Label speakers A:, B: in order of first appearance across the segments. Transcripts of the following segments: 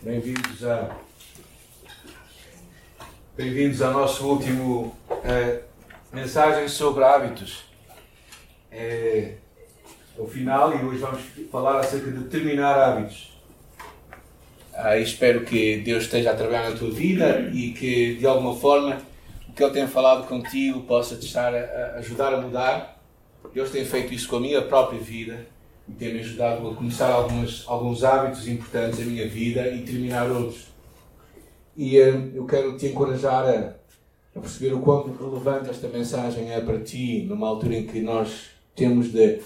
A: Bem-vindos a bem-vindos ao nosso último uh, mensagem sobre hábitos. É, o final e hoje vamos falar acerca de terminar hábitos. Ah, espero que Deus esteja a trabalhar na tua vida e que de alguma forma o que Ele tem falado contigo possa te estar a ajudar a mudar. Deus tem feito isso com a minha própria vida e tem-me ajudado a começar algumas, alguns hábitos importantes da minha vida e terminar outros. E uh, eu quero te encorajar a, a, perceber o quão relevante esta mensagem é para ti, numa altura em que nós temos de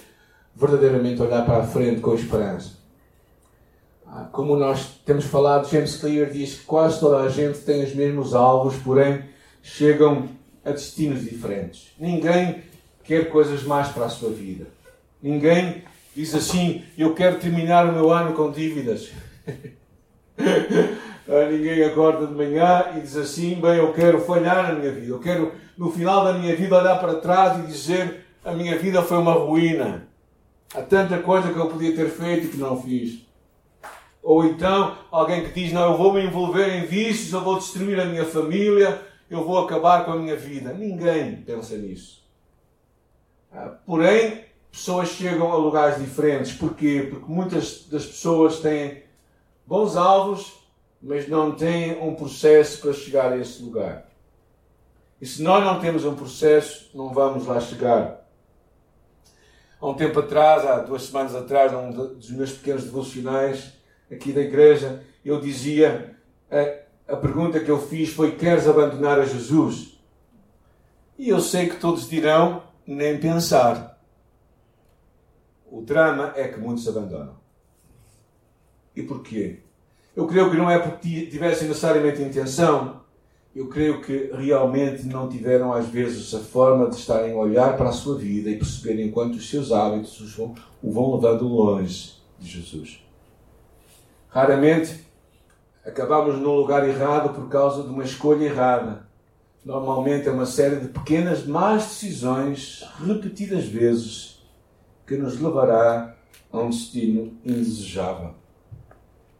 A: verdadeiramente olhar para a frente com esperança. Ah, como nós temos falado, James Clear diz que quase toda a gente tem os mesmos alvos, porém chegam a destinos diferentes. Ninguém quer coisas mais para a sua vida. Ninguém diz assim: Eu quero terminar o meu ano com dívidas. Ninguém acorda de manhã e diz assim: Bem, eu quero falhar na minha vida. Eu quero, no final da minha vida, olhar para trás e dizer: A minha vida foi uma ruína. Há tanta coisa que eu podia ter feito e que não fiz. Ou então, alguém que diz: Não, eu vou me envolver em vícios, eu vou destruir a minha família, eu vou acabar com a minha vida. Ninguém pensa nisso. Ah, porém, pessoas chegam a lugares diferentes. Porquê? Porque muitas das pessoas têm bons alvos, mas não têm um processo para chegar a esse lugar. E se nós não temos um processo, não vamos lá chegar. Há um tempo atrás, há duas semanas atrás, num dos meus pequenos devocionais aqui da igreja, eu dizia, a, a pergunta que eu fiz foi: Queres abandonar a Jesus? E eu sei que todos dirão: Nem pensar. O drama é que muitos abandonam. E porquê? Eu creio que não é porque tivessem necessariamente intenção, eu creio que realmente não tiveram às vezes a forma de estarem a olhar para a sua vida e perceberem quanto os seus hábitos os vão, o vão levando longe de Jesus. Raramente acabamos num lugar errado por causa de uma escolha errada. Normalmente é uma série de pequenas más decisões repetidas vezes que nos levará a um destino indesejável.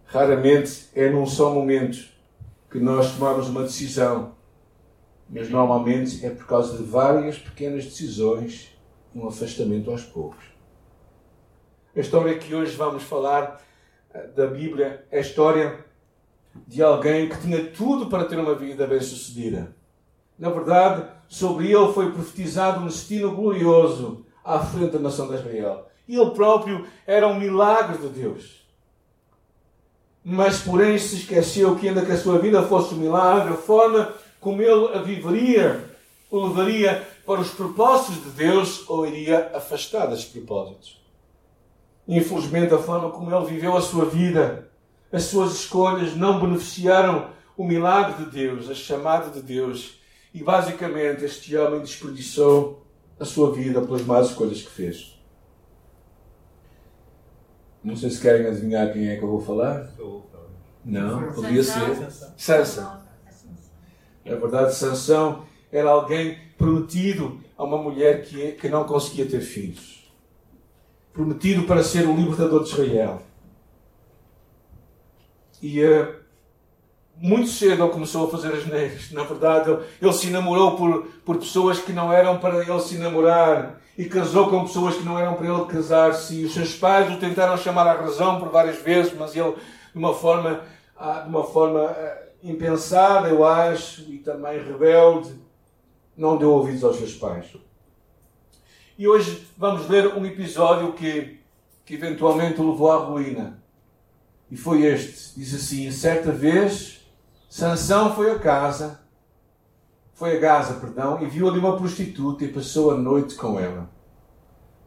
A: Raramente é num só momento que nós tomamos uma decisão, mas normalmente é por causa de várias pequenas decisões e um afastamento aos poucos. A história que hoje vamos falar eh, da Bíblia é a história de alguém que tinha tudo para ter uma vida bem-sucedida. Na verdade, sobre ele foi profetizado um destino glorioso à frente da nação de Israel. Ele próprio era um milagre de Deus. Mas, porém, se esqueceu que, ainda que a sua vida fosse um milagre, a forma como ele a viveria o levaria para os propósitos de Deus ou iria afastar desses propósitos. Infelizmente, a forma como ele viveu a sua vida, as suas escolhas não beneficiaram o milagre de Deus, a chamada de Deus. E basicamente, este homem desperdiçou a sua vida pelas más escolhas que fez. Não sei se querem adivinhar quem é que eu vou falar. Não, podia ser. Sansa. Na verdade, Sansão era alguém prometido a uma mulher que, que não conseguia ter filhos. Prometido para ser o libertador de Israel. E uh, muito cedo ele começou a fazer as neiras. Na verdade, ele, ele, se namorou por, por pessoas que não eram para ele se namorar e casou com pessoas que não eram para ele casar-se. Os seus pais o tentaram chamar à razão por várias vezes, mas ele, de uma forma, ah, de uma forma ah, impensada, eu acho, e também rebelde, não deu ouvidos aos seus pais. E hoje vamos ler um episódio que, que eventualmente o levou à ruína. E foi este. Diz assim: certa vez Sansão foi a casa, foi a Gaza, perdão, e viu ali uma prostituta e passou a noite com ela.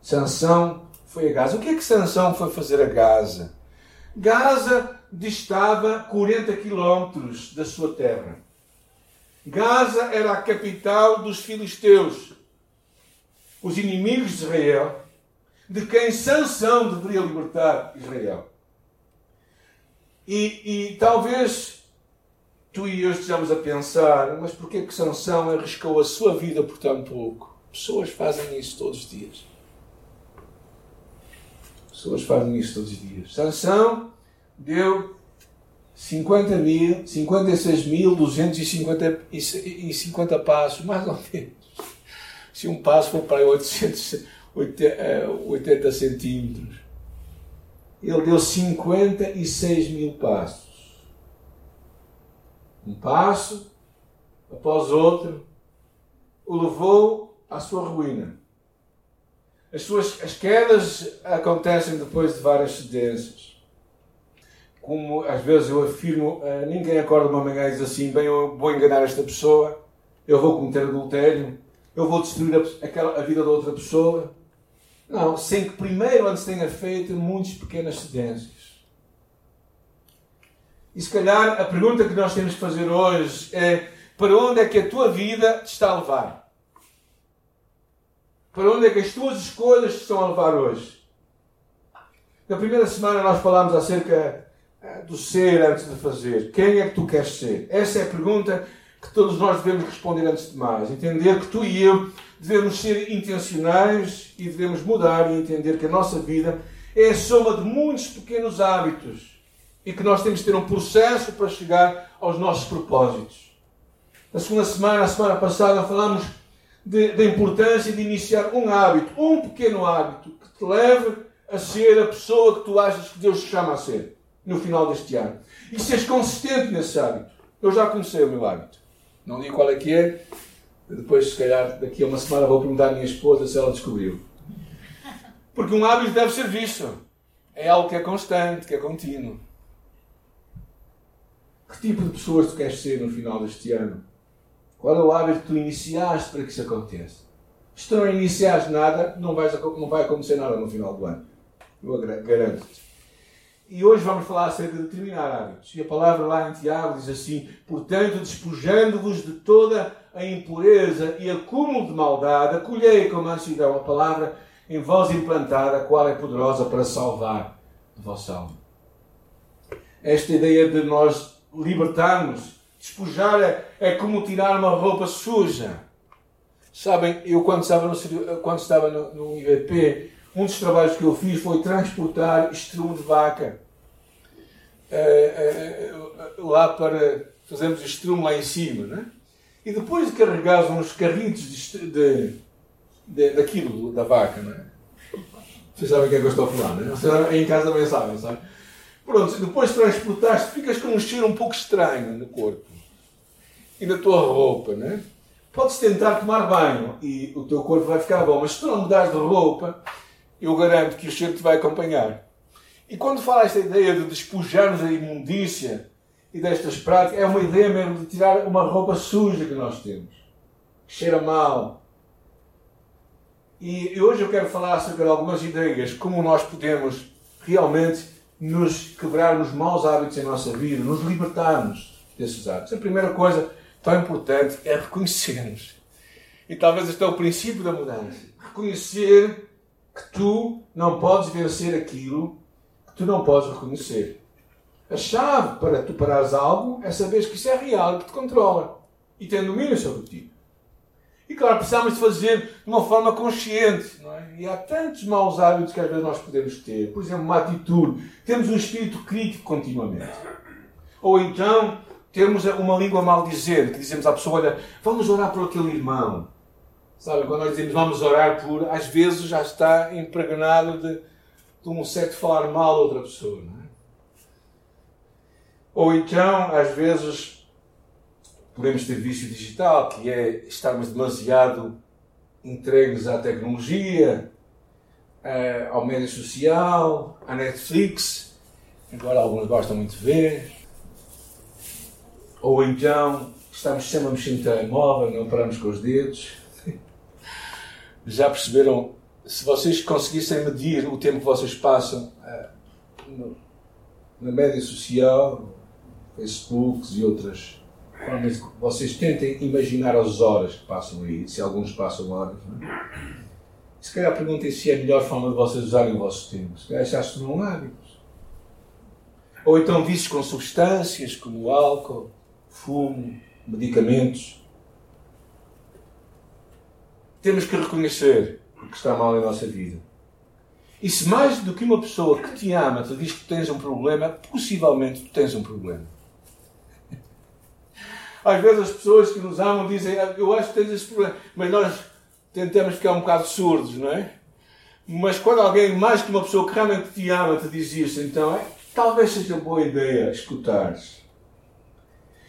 A: Sansão foi a Gaza. O que é que Sansão foi fazer a Gaza? Gaza distava 40 quilómetros da sua terra. Gaza era a capital dos filisteus, os inimigos de Israel, de quem Sansão deveria libertar Israel. E, e talvez tu e eu estejamos a pensar, mas porquê que Sansão arriscou a sua vida por tão pouco? Pessoas fazem isso todos os dias. Pessoas fazem isso todos os dias. Sansão deu 50 mil, 56.250 passos, mais ou menos. Se um passo for para 880 centímetros. Ele deu 56 mil passos. Um passo após outro o levou à sua ruína. As suas as quedas acontecem depois de várias cedências como às vezes eu afirmo, uh, ninguém acorda uma manhã e diz assim: bem, eu vou enganar esta pessoa, eu vou cometer adultério, eu vou destruir a, aquela, a vida da outra pessoa. Não, sem que primeiro antes tenha feito muitas pequenas cedências. E se calhar a pergunta que nós temos que fazer hoje é: para onde é que a tua vida te está a levar? Para onde é que as tuas escolhas te estão a levar hoje? Na primeira semana nós falámos acerca do ser antes de fazer. Quem é que tu queres ser? Essa é a pergunta que todos nós devemos responder antes de mais. Entender que tu e eu devemos ser intencionais e devemos mudar e entender que a nossa vida é a soma de muitos pequenos hábitos e que nós temos de ter um processo para chegar aos nossos propósitos. Na segunda semana, a semana passada, falamos da importância de iniciar um hábito, um pequeno hábito, que te leve a ser a pessoa que tu achas que Deus te chama a ser no final deste ano. E seres consistente nesse hábito. Eu já comecei o meu hábito. Não digo qual é que é. Depois, se calhar, daqui a uma semana vou perguntar à minha esposa se ela descobriu. Porque um hábito deve ser visto. É algo que é constante, que é contínuo. Que tipo de pessoas tu queres ser no final deste ano? Qual é o hábito que tu iniciaste para que isso aconteça? Se tu não iniciares nada, não, vais, não vai acontecer nada no final do ano. Eu garanto-te. E hoje vamos falar acerca de determinar hábitos. E a palavra lá em Tiago diz assim: Portanto, despojando-vos de toda a impureza e acúmulo de maldade, acolhei com mansidão a palavra em vós implantada, a qual é poderosa para salvar a vossa alma. Esta ideia de nós libertarmos, despojar, é, é como tirar uma roupa suja. Sabem, eu quando estava no, quando estava no, no um dos trabalhos que eu fiz foi transportar estrumo de vaca uh, uh, lá para fazermos estrumo lá em cima, né? E depois de carregar uns carritos de, de, de, daquilo, da vaca, né? Vocês sabem o que é que eu estou a falar, né? Vocês em casa também sabem, sabe? Pronto, depois de transportaste, ficas com um cheiro um pouco estranho no corpo e na tua roupa, né? Podes tentar tomar banho e o teu corpo vai ficar bom, mas se tu não mudares de roupa, eu garanto que o cheiro te vai acompanhar. E quando fala esta ideia de despojar-nos da imundícia e destas práticas, é uma ideia mesmo de tirar uma roupa suja que nós temos, que cheira mal. E hoje eu quero falar de algumas ideias, como nós podemos realmente nos quebrarmos maus hábitos em nossa vida, nos libertarmos desses hábitos. A primeira coisa tão importante é reconhecermos. E talvez este é o princípio da mudança. Reconhecer que tu não podes vencer aquilo que tu não podes reconhecer. A chave para tu parares algo é saber que isso é real, que te controla e tem domínio sobre ti. E claro, precisamos de fazer de uma forma consciente. E há tantos maus hábitos que às vezes nós podemos ter. Por exemplo, uma atitude. Temos um espírito crítico continuamente. Ou então temos uma língua maldizente, que dizemos à pessoa: olha, vamos orar por aquele irmão. Sabe, quando nós dizemos vamos orar por, às vezes já está impregnado de, de um certo falar mal a outra pessoa. É? Ou então, às vezes, podemos ter vício digital, que é estarmos demasiado entregues à tecnologia, eh, ao médio social, à Netflix, agora alguns gostam muito de ver. Ou então, estamos sempre a mexer no telemóvel, não paramos com os dedos já perceberam? Se vocês conseguissem medir o tempo que vocês passam no, na média social, Facebooks e outras vocês tentem imaginar as horas que passam aí, se alguns passam horas. Não é? Se calhar perguntem se é a melhor forma de vocês usarem o vosso tempo. Se calhar já se tornam hábitos. Ou então vícios com substâncias como álcool, fumo, medicamentos temos que reconhecer o que está mal na nossa vida. E se mais do que uma pessoa que te ama te diz que tens um problema, possivelmente tu tens um problema. Às vezes as pessoas que nos amam dizem, ah, eu acho que tens esse problema, mas nós tentamos ficar um bocado surdos, não é? Mas quando alguém, mais que uma pessoa que realmente te ama, te diz isso, então é, talvez seja boa ideia escutares.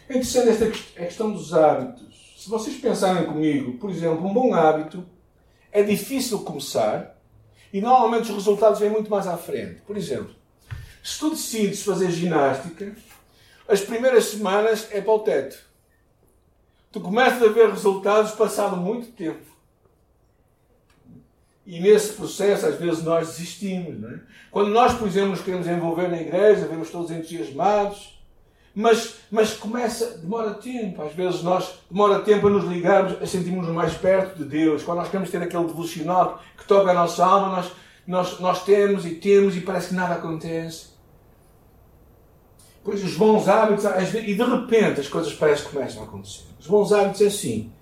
A: É interessante esta questão dos hábitos. Se vocês pensarem comigo, por exemplo, um bom hábito é difícil começar e normalmente os resultados vêm muito mais à frente. Por exemplo, se tu decides fazer ginástica, as primeiras semanas é para o teto. Tu começas a ver resultados passado muito tempo. E nesse processo, às vezes, nós desistimos. Não é? Quando nós, por exemplo, nos queremos envolver na igreja, vemos todos entusiasmados, mas, mas começa, demora tempo. Às vezes nós demora tempo a nos ligarmos, a sentirmos mais perto de Deus. Quando nós queremos ter aquele devocional que toca a nossa alma, nós, nós, nós temos e temos e parece que nada acontece. Pois os bons hábitos, e de repente as coisas parecem que começam a acontecer. Os bons hábitos é assim,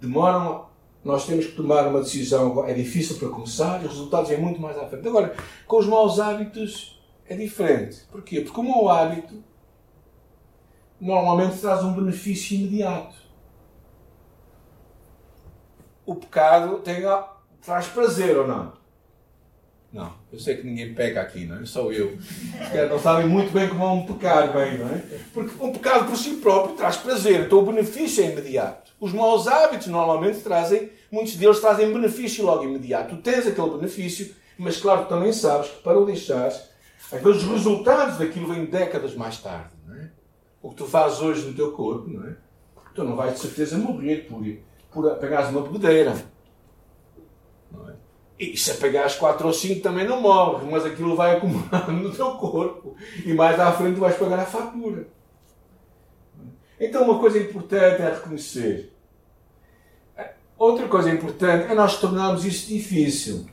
A: demoram nós temos que tomar uma decisão, é difícil para começar e os resultados é muito mais à frente. Agora, com os maus hábitos é diferente. Porquê? Porque o mau hábito normalmente traz um benefício imediato. O pecado tem, traz prazer ou não? Não, eu sei que ninguém peca aqui, não é? Só eu. Não sabem muito bem como é um pecado, bem, não é? Porque um pecado por si próprio traz prazer, então o benefício é imediato. Os maus hábitos normalmente trazem, muitos deles trazem benefício logo imediato. Tu tens aquele benefício, mas claro, tu também sabes que para o deixares, os resultados daquilo vêm décadas mais tarde, não é? O que tu fazes hoje no teu corpo, não é? Tu não vais de certeza morrer por, por pegares uma bebedeira. E se apagares 4 ou 5 também não morres, mas aquilo vai acumulando no teu corpo. E mais à frente vais pagar a fatura. Então uma coisa importante é reconhecer. Outra coisa importante é nós tornarmos isso difícil.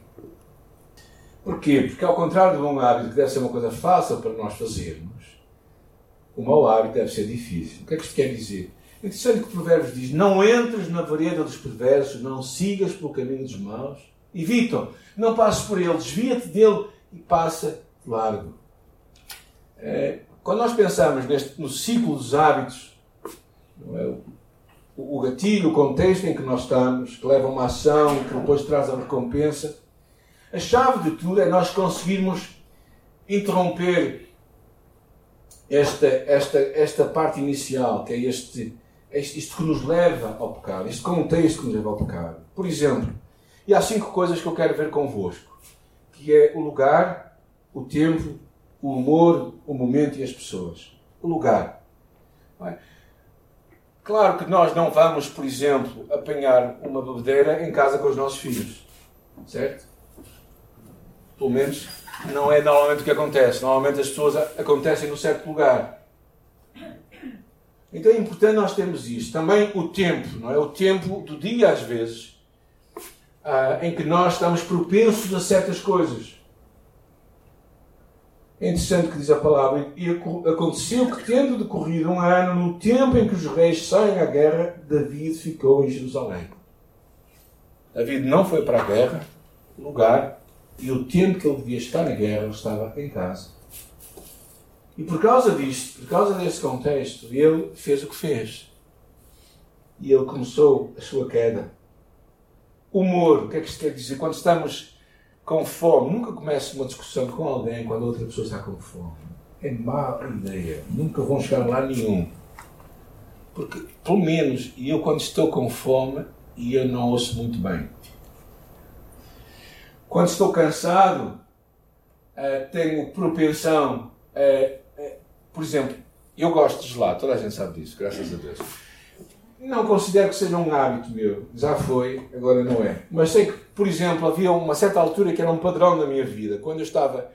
A: Porquê? Porque ao contrário do bom hábito, que deve ser uma coisa fácil para nós fazermos, o mau hábito deve ser difícil. O que é que isto quer dizer? É interessante que o Provérbios diz: Não entres na vereda dos perversos, não sigas pelo caminho dos maus Evita-o. Não passes por ele. Desvia-te dele e passa largo. É, quando nós pensamos neste, no ciclo dos hábitos, é? o, o gatilho, o contexto em que nós estamos, que leva a uma ação, que depois traz a recompensa, a chave de tudo é nós conseguirmos interromper esta, esta, esta parte inicial, que é este, este, isto que nos leva ao pecado, este contexto que nos leva ao pecado. Por exemplo, e há cinco coisas que eu quero ver convosco, que é o lugar, o tempo, o humor, o momento e as pessoas. O lugar. É? Claro que nós não vamos, por exemplo, apanhar uma bebedeira em casa com os nossos filhos. Certo? Pelo menos não é normalmente o que acontece. Normalmente as pessoas acontecem num certo lugar. Então é importante nós termos isso. Também o tempo, não é? O tempo do dia, às vezes, ah, em que nós estamos propensos a certas coisas. É interessante que diz a palavra, e aconteceu que, tendo decorrido um ano, no tempo em que os reis saem à guerra, David ficou em Jerusalém. David não foi para a guerra, lugar, e o tempo que ele devia estar na guerra, ele estava em casa. E por causa disto, por causa desse contexto, ele fez o que fez. E ele começou a sua queda. Humor, o que é que isto quer dizer? Quando estamos com fome, nunca comece uma discussão com alguém quando outra pessoa está com fome. É má ideia. Nunca vão chegar lá nenhum. Porque, pelo menos, eu quando estou com fome, e eu não ouço muito bem. Quando estou cansado, uh, tenho propensão. Uh, uh, por exemplo, eu gosto de gelado, toda a gente sabe disso, graças a Deus. Não considero que seja um hábito meu. Já foi, agora não é. Mas sei que, por exemplo, havia uma certa altura que era um padrão na minha vida. Quando eu estava,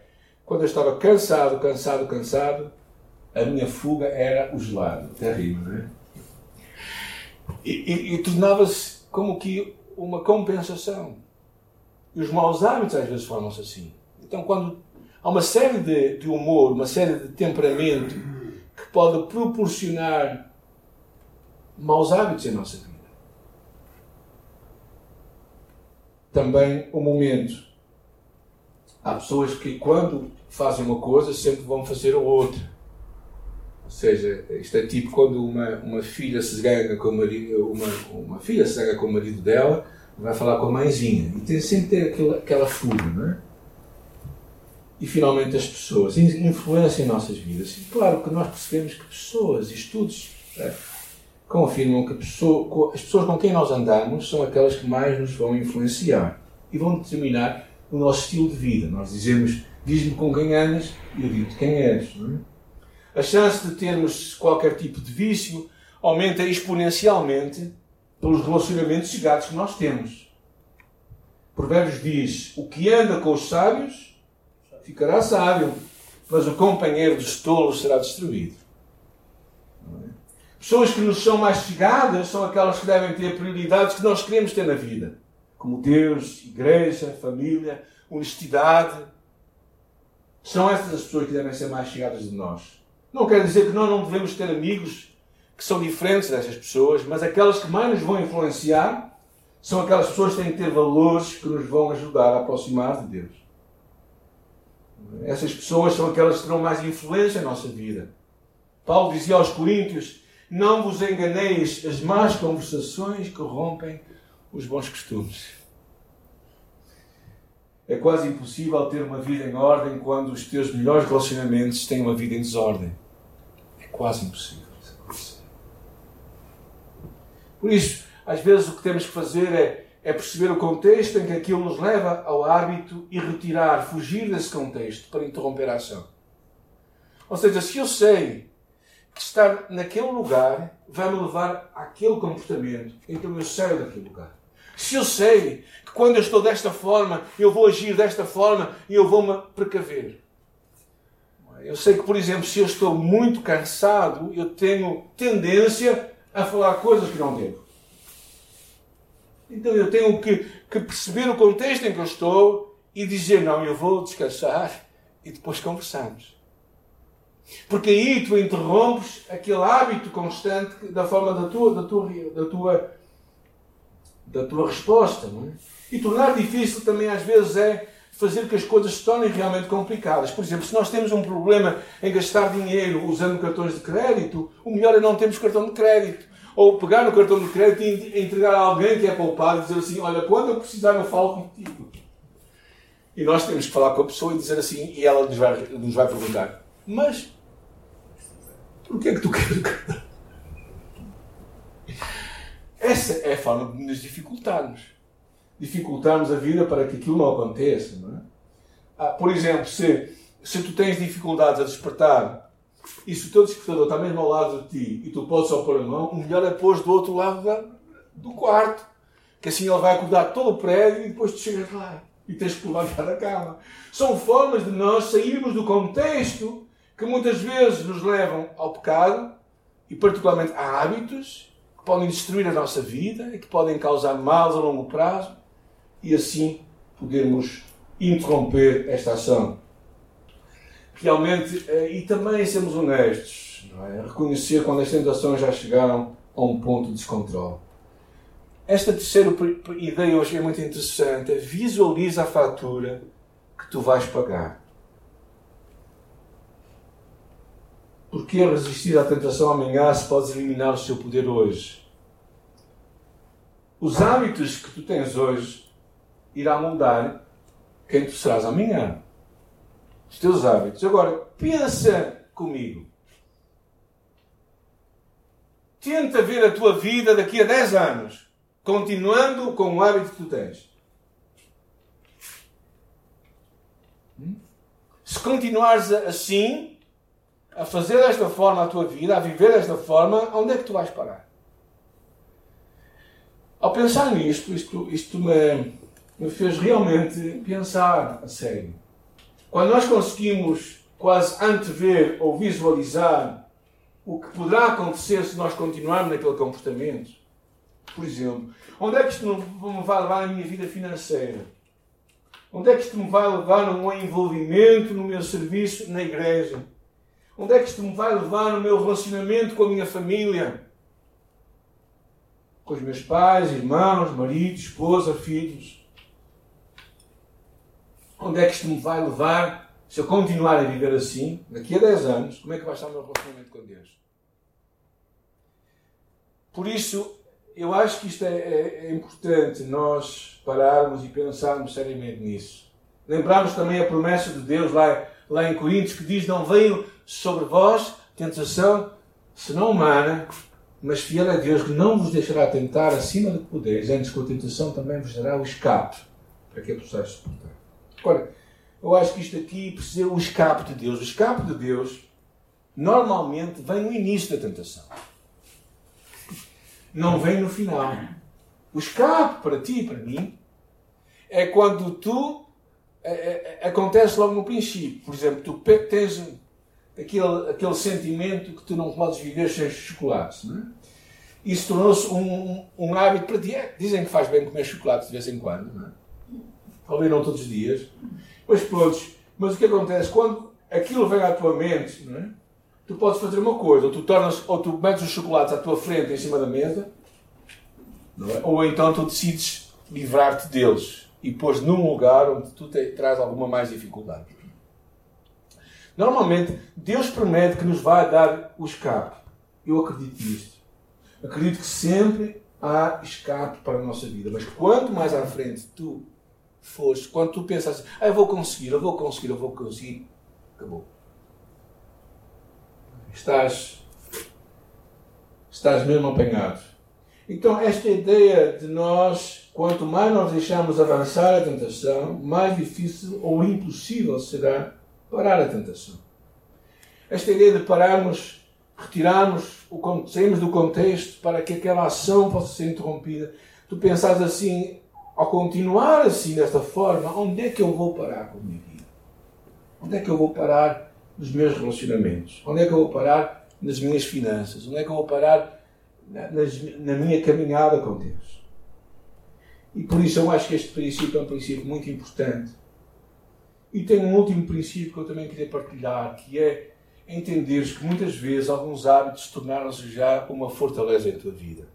A: quando eu estava cansado, cansado, cansado, a minha fuga era o gelado. Terrível, não é? E, e, e tornava-se como que uma compensação. E os maus hábitos às vezes formam-se assim. Então, quando há uma série de, de humor, uma série de temperamento que pode proporcionar maus hábitos em nossa vida. Também o momento. Há pessoas que, quando fazem uma coisa, sempre vão fazer outra. Ou seja, isto é tipo quando uma, uma filha se zanga com o marido, uma, uma filha se zanga com o marido dela, vai falar com a mãezinha. E tem sempre ter aquela, aquela fuga, não é? E finalmente as pessoas influenciam em nossas vidas. E claro que nós percebemos que pessoas estudos é, confirmam que pessoa, as pessoas com quem nós andamos são aquelas que mais nos vão influenciar e vão determinar o nosso estilo de vida. Nós dizemos, diz-me com quem andas e eu digo-te quem és. É? A chance de termos qualquer tipo de vício aumenta exponencialmente pelos relacionamentos chegados que nós temos. Provérbios diz: O que anda com os sábios ficará sábio, mas o companheiro dos tolos será destruído. Pessoas que nos são mais chegadas são aquelas que devem ter prioridades que nós queremos ter na vida como Deus, igreja, família, honestidade. São essas as pessoas que devem ser mais chegadas de nós. Não quer dizer que nós não devemos ter amigos que são diferentes dessas pessoas, mas aquelas que mais nos vão influenciar são aquelas pessoas que têm que ter valores que nos vão ajudar a aproximar de Deus. Essas pessoas são aquelas que terão mais influência na nossa vida. Paulo dizia aos Coríntios: Não vos enganeis, as más conversações corrompem os bons costumes. É quase impossível ter uma vida em ordem quando os teus melhores relacionamentos têm uma vida em desordem. É quase impossível Por isso, às vezes o que temos que fazer é, é perceber o contexto em que aquilo nos leva ao hábito e retirar, fugir desse contexto para interromper a ação. Ou seja, se eu sei estar naquele lugar vai me levar àquele comportamento, então eu saio daquele lugar. Se eu sei que quando eu estou desta forma, eu vou agir desta forma e eu vou-me precaver. Eu sei que, por exemplo, se eu estou muito cansado, eu tenho tendência a falar coisas que não devo. Então eu tenho que, que perceber o contexto em que eu estou e dizer: não, eu vou descansar e depois conversamos. Porque aí tu interrompes aquele hábito constante da forma da tua, da tua, da tua da tua resposta. Não é? E tornar difícil também às vezes é fazer que as coisas se tornem realmente complicadas. Por exemplo, se nós temos um problema em gastar dinheiro usando cartões de crédito, o melhor é não termos cartão de crédito. Ou pegar no cartão de crédito e entregar a alguém que é poupado e dizer assim: Olha, quando eu precisar, eu falo contigo. E nós temos que falar com a pessoa e dizer assim, e ela nos vai, nos vai perguntar: Mas porquê é que tu queres cartão? Essa é a forma de nos dificultarmos. Dificultarmos a vida para que aquilo não aconteça. Não é? ah, por exemplo, se, se tu tens dificuldades a despertar e se o teu despertador está mesmo ao lado de ti e tu podes só pôr a mão, o melhor é pôr do outro lado da, do quarto. Que assim ele vai acordar todo o prédio e depois tu chegas lá e tens que levantar a cama. São formas de nós sairmos do contexto que muitas vezes nos levam ao pecado e particularmente a hábitos podem destruir a nossa vida e que podem causar males a longo prazo e assim podermos interromper esta ação. Realmente, eh, e também sermos honestos, é? reconhecer quando as tentações já chegaram a um ponto de descontrole. Esta terceira ideia hoje é muito interessante. Visualiza a fatura que tu vais pagar. Porque resistir à tentação amanhã se podes eliminar o seu poder hoje? Os hábitos que tu tens hoje irá mudar quem tu serás amanhã. Os teus hábitos. Agora, pensa comigo. Tenta ver a tua vida daqui a 10 anos, continuando com o hábito que tu tens. Hum? Se continuares assim, a fazer desta forma a tua vida, a viver desta forma, onde é que tu vais parar? Ao pensar nisto, isto, isto me, me fez realmente pensar a sério. Quando nós conseguimos quase antever ou visualizar o que poderá acontecer se nós continuarmos naquele comportamento, por exemplo, onde é que isto me vai levar na minha vida financeira? Onde é que isto me vai levar no meu envolvimento no meu serviço na igreja? Onde é que isto me vai levar no meu relacionamento com a minha família? Com os meus pais, irmãos, marido, esposa, filhos? Onde é que isto me vai levar se eu continuar a viver assim, daqui a 10 anos, como é que vai estar o meu relacionamento com Deus? Por isso, eu acho que isto é, é, é importante nós pararmos e pensarmos seriamente nisso. Lembrarmos também a promessa de Deus lá, lá em Coríntios que diz: Não veio sobre vós tentação senão humana, mas fiel é Deus que não vos deixará tentar acima do que poderes, antes com a tentação também vos dará o escape para que a possais suportar. Agora, eu acho que isto aqui precisa o escape de Deus. O escape de Deus normalmente vem no início da tentação. Não vem no final. O escape para ti e para mim é quando tu é, é, acontece logo no princípio. Por exemplo, tu tens aquele, aquele sentimento que tu não podes viver sem chocolate. Não é? Isso tornou-se um, um, hábito para ti. É, dizem que faz bem comer chocolate de vez em quando, não é? Talvez não todos os dias. Mas pronto. Mas o que acontece? Quando aquilo vem à tua mente, não é? tu podes fazer uma coisa. Ou tu, tornas, ou tu metes os chocolates à tua frente em cima da mesa, é? ou então tu decides livrar-te deles e pôs num lugar onde tu te, traz alguma mais dificuldade. Normalmente, Deus promete que nos vai dar o escape. Eu acredito nisto. Acredito que sempre há escape para a nossa vida. Mas quanto mais à frente tu fores, quando tu pensas ah, eu vou conseguir, eu vou conseguir, eu vou conseguir, acabou. Estás, estás mesmo apanhado. Então, esta ideia de nós, quanto mais nós deixamos avançar a tentação, mais difícil ou impossível será parar a tentação. Esta ideia de pararmos, retirarmos, o, sairmos do contexto para que aquela ação possa ser interrompida. Tu pensas assim, ao continuar assim, desta forma, onde é que eu vou parar com a minha vida? Onde é que eu vou parar nos meus relacionamentos? Onde é que eu vou parar nas minhas finanças? Onde é que eu vou parar na, na minha caminhada com Deus? E por isso eu acho que este princípio é um princípio muito importante e tem um último princípio que eu também queria partilhar, que é entenderes que muitas vezes alguns hábitos tornaram-se já uma fortaleza em tua vida.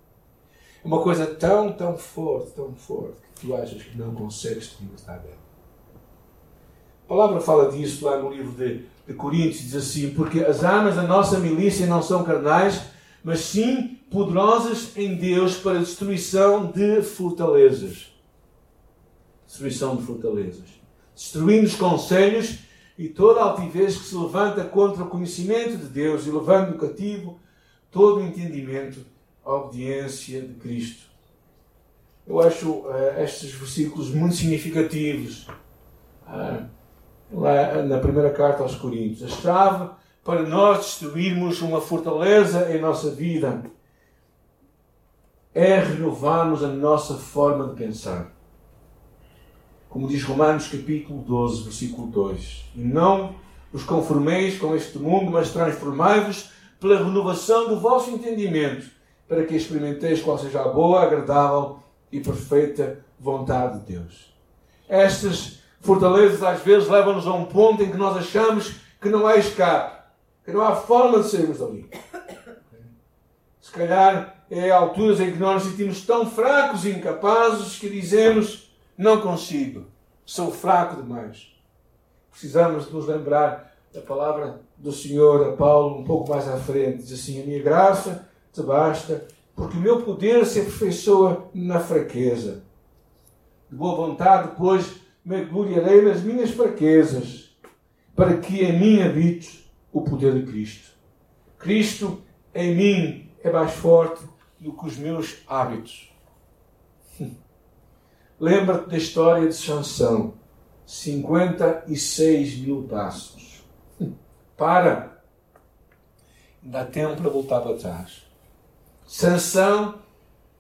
A: É uma coisa tão, tão forte, tão forte, que tu achas que não consegues te libertar dela. A palavra fala disso lá no livro de, de Coríntios, diz assim: Porque as armas da nossa milícia não são carnais, mas sim poderosas em Deus para destruição de fortalezas. Destruição de fortalezas destruindo os conselhos e toda altivez que se levanta contra o conhecimento de Deus e levando cativo todo o entendimento à obediência de Cristo. Eu acho uh, estes versículos muito significativos. Uh, lá na primeira carta aos Coríntios. A chave para nós destruirmos uma fortaleza em nossa vida é renovarmos a nossa forma de pensar como diz Romanos capítulo 12, versículo 2. E não os conformeis com este mundo, mas transformai-vos pela renovação do vosso entendimento, para que experimenteis qual seja a boa, agradável e perfeita vontade de Deus. Estas fortalezas às vezes levam-nos a um ponto em que nós achamos que não há escape, que não há forma de sairmos dali. Se calhar é alturas em que nós nos sentimos tão fracos e incapazes que dizemos não consigo. Sou fraco demais. Precisamos nos lembrar da palavra do Senhor a Paulo um pouco mais à frente. Diz assim: A minha graça te basta, porque o meu poder se aperfeiçoa na fraqueza. De boa vontade, pois, me gloriarei nas minhas fraquezas, para que em mim habite o poder de Cristo. Cristo em mim é mais forte do que os meus hábitos. Lembra-te da história de Sansão. 56 mil passos. Para. Dá tempo para voltar para trás. Sansão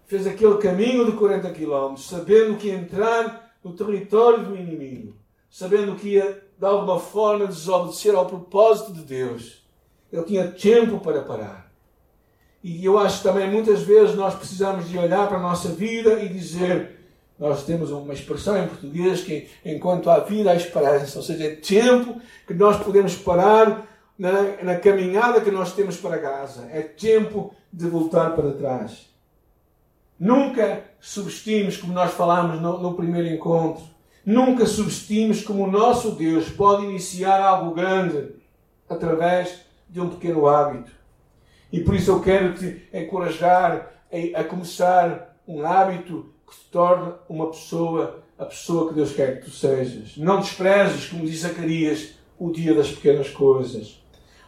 A: fez aquele caminho de 40 quilómetros, sabendo que ia entrar no território do inimigo, sabendo que ia, de alguma forma, desobedecer ao propósito de Deus. Ele tinha tempo para parar. E eu acho também muitas vezes nós precisamos de olhar para a nossa vida e dizer nós temos uma expressão em português que enquanto há vida há esperança, ou seja, é tempo que nós podemos parar na, na caminhada que nós temos para casa. É tempo de voltar para trás. Nunca subestimes, como nós falámos no, no primeiro encontro, Nunca subestimes como o nosso Deus pode iniciar algo grande através de um pequeno hábito. E por isso eu quero te encorajar a, começar um hábito que te torne uma pessoa, a pessoa que Deus quer que tu sejas. Não desprezes, como diz Zacarias, o dia das pequenas coisas.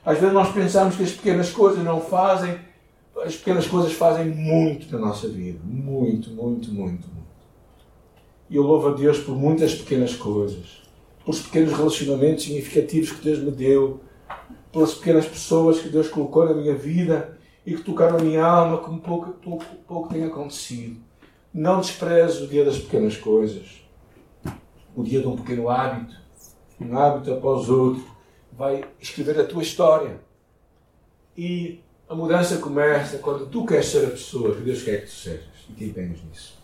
A: Às vezes nós pensamos que as pequenas coisas não fazem, as pequenas coisas fazem muito na nossa vida. Muito, muito, muito, muito. E eu louvo a Deus por muitas pequenas coisas. Pelos pequenos relacionamentos significativos que Deus me deu. Pelas pequenas pessoas que Deus colocou na minha vida e que tocaram a minha alma como pouco, pouco, pouco tem acontecido. Não desprezo o dia das pequenas coisas. O dia de um pequeno hábito. Um hábito após outro vai escrever a tua história. E a mudança começa quando tu queres ser a pessoa que Deus quer que tu sejas e te empenhas nisso.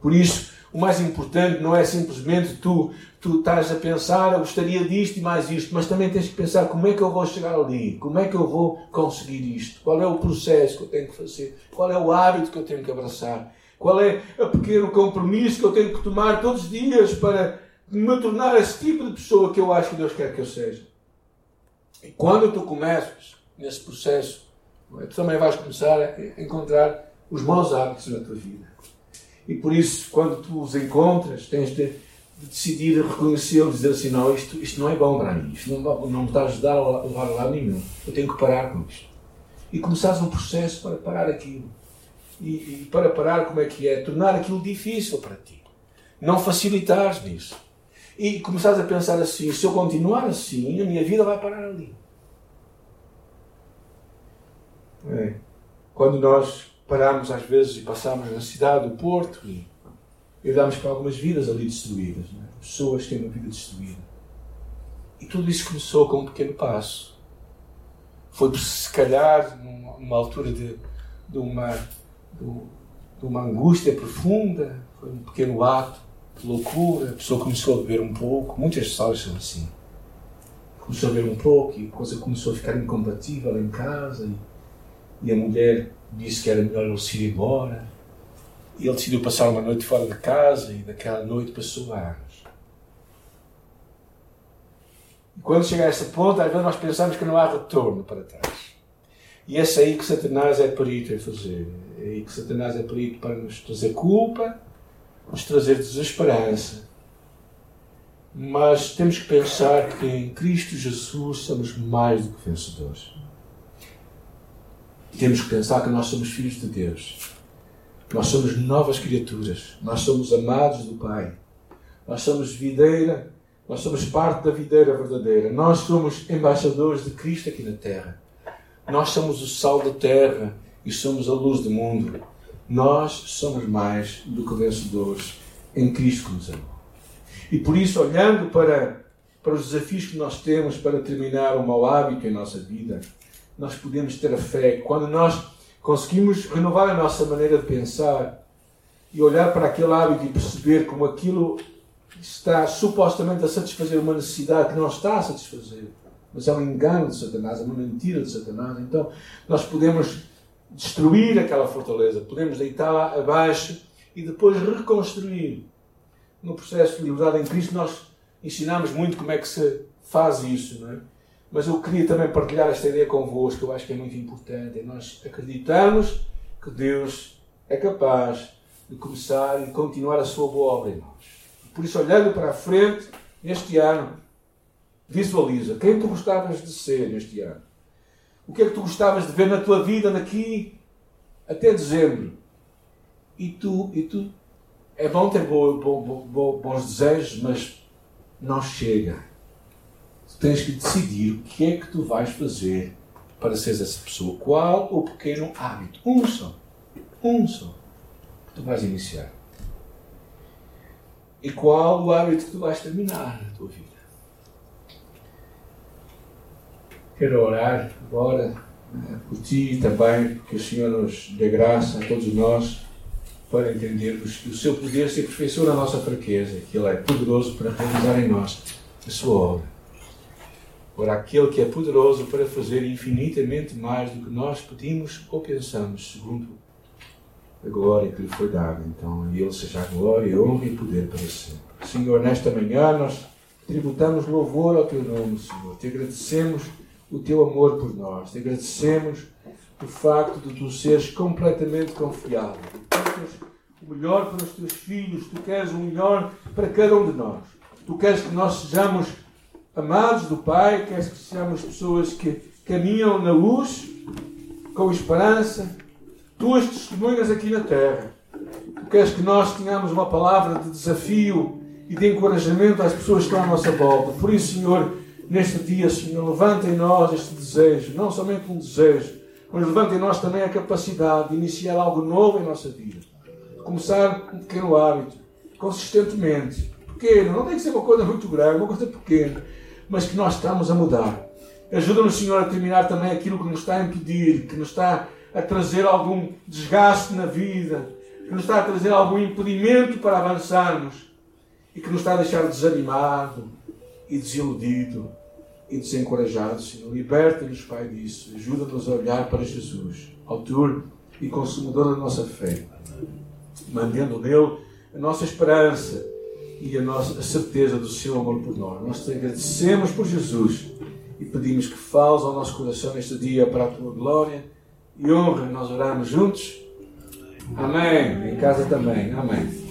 A: Por isso, o mais importante não é simplesmente tu, tu estás a pensar, eu gostaria disto e mais isto, mas também tens que pensar como é que eu vou chegar ali, como é que eu vou conseguir isto, qual é o processo que eu tenho que fazer, qual é o hábito que eu tenho que abraçar, qual é o pequeno compromisso que eu tenho que tomar todos os dias para me tornar esse tipo de pessoa que eu acho que Deus quer que eu seja. E quando tu começas nesse processo, é? tu também vais começar a encontrar os maus hábitos na tua vida. E por isso, quando tu os encontras, tens de decidir reconhecê-los, dizer assim: não, isto, isto não é bom para mim, isto não, não me está a ajudar a levar a lado nenhum. Eu tenho que parar com isto. E começares um processo para parar aquilo. E, e para parar, como é que é? Tornar aquilo difícil para ti. Não facilitares nisso. E começares a pensar assim: se eu continuar assim, a minha vida vai parar ali. É. Quando nós paramos às vezes e passamos na cidade do Porto e, e para algumas vidas ali destruídas, é? pessoas têm uma vida destruída. E tudo isso começou com um pequeno passo. Foi se calhar numa altura de, de, uma, de, uma angústia profunda, foi um pequeno ato de loucura, a pessoa começou a beber um pouco, muitas histórias são assim. Começou a beber um pouco e a coisa começou a ficar incompatível em casa e, e a mulher disse que era melhor ele se ir embora. E ele decidiu passar uma noite fora de casa e daquela noite passou anos. E quando chega a esse ponto, às vezes nós pensamos que não há retorno para trás. E é aí que Satanás é perito em fazer. Aí que Satanás é perito para nos trazer culpa, nos trazer desesperança. Mas temos que pensar que em Cristo Jesus somos mais do que vencedores. Temos que pensar que nós somos filhos de Deus. Nós somos novas criaturas. Nós somos amados do Pai. Nós somos videira. Nós somos parte da videira verdadeira. Nós somos embaixadores de Cristo aqui na terra. Nós somos o sal da terra e somos a luz do mundo. Nós somos mais do que vencedores em Cristo que nos amou. E por isso, olhando para, para os desafios que nós temos para terminar o mau hábito em nossa vida, nós podemos ter a fé. Quando nós conseguimos renovar a nossa maneira de pensar e olhar para aquele hábito e perceber como aquilo está supostamente a satisfazer uma necessidade que não está a satisfazer, mas é um engano de Satanás, é uma mentira de Satanás, então nós podemos destruir aquela fortaleza, podemos deitá-la abaixo e depois reconstruir. No processo de liberdade em Cristo, nós ensinamos muito como é que se faz isso, não é? Mas eu queria também partilhar esta ideia convosco, eu acho que é muito importante. É nós acreditamos que Deus é capaz de começar e continuar a sua boa obra em nós. Por isso, olhando para a frente, neste ano, visualiza quem tu gostavas de ser neste ano. O que é que tu gostavas de ver na tua vida daqui até dezembro? E tu, e tu é bom ter bo, bo, bo, bons desejos, mas não chega tens que decidir o que é que tu vais fazer para seres essa pessoa. Qual o pequeno hábito? Um só. Um só. Que tu vais iniciar. E qual o hábito que tu vais terminar na tua vida? Quero orar agora né, por ti também, que o Senhor nos dê graça a todos nós para entendermos que o seu poder se aperfeiçoa na nossa fraqueza, que Ele é poderoso para realizar em nós a sua obra por aquele que é poderoso para fazer infinitamente mais do que nós pedimos ou pensamos, segundo a glória que lhe foi dada. Então, a Ele seja a glória, a honra e poder para sempre. Senhor, nesta manhã nós tributamos louvor ao Teu nome, Senhor. Te agradecemos o Teu amor por nós. Te agradecemos o facto de Tu seres completamente confiável. Tu queres o melhor para os Teus filhos. Tu queres o melhor para cada um de nós. Tu queres que nós sejamos amados do Pai. Queres que sejamos pessoas que caminham na luz, com esperança. Tuas testemunhas aqui na terra. Tu queres que nós tenhamos uma palavra de desafio e de encorajamento às pessoas que estão à nossa volta. Por isso, Senhor, neste dia, Senhor, levanta em nós este desejo, não somente um desejo, mas levanta em nós também a capacidade de iniciar algo novo em nossa vida. Começar um pequeno hábito, consistentemente. Pequeno, não tem que ser uma coisa muito grande, uma coisa pequena, mas que nós estamos a mudar. Ajuda-nos, Senhor, a terminar também aquilo que nos está a impedir, que nos está a trazer algum desgaste na vida, que nos está a trazer algum impedimento para avançarmos e que nos está a deixar desanimado e desiludido e desencorajado, Senhor. Liberta-nos, Pai, disso. Ajuda-nos a olhar para Jesus, autor e consumidor da nossa fé, mantendo nele a nossa esperança e a nossa a certeza do seu amor por nós. Nós te agradecemos por Jesus e pedimos que fales ao nosso coração neste dia para a tua glória e honra. Nós oramos juntos. Amém. Em casa também. Amém.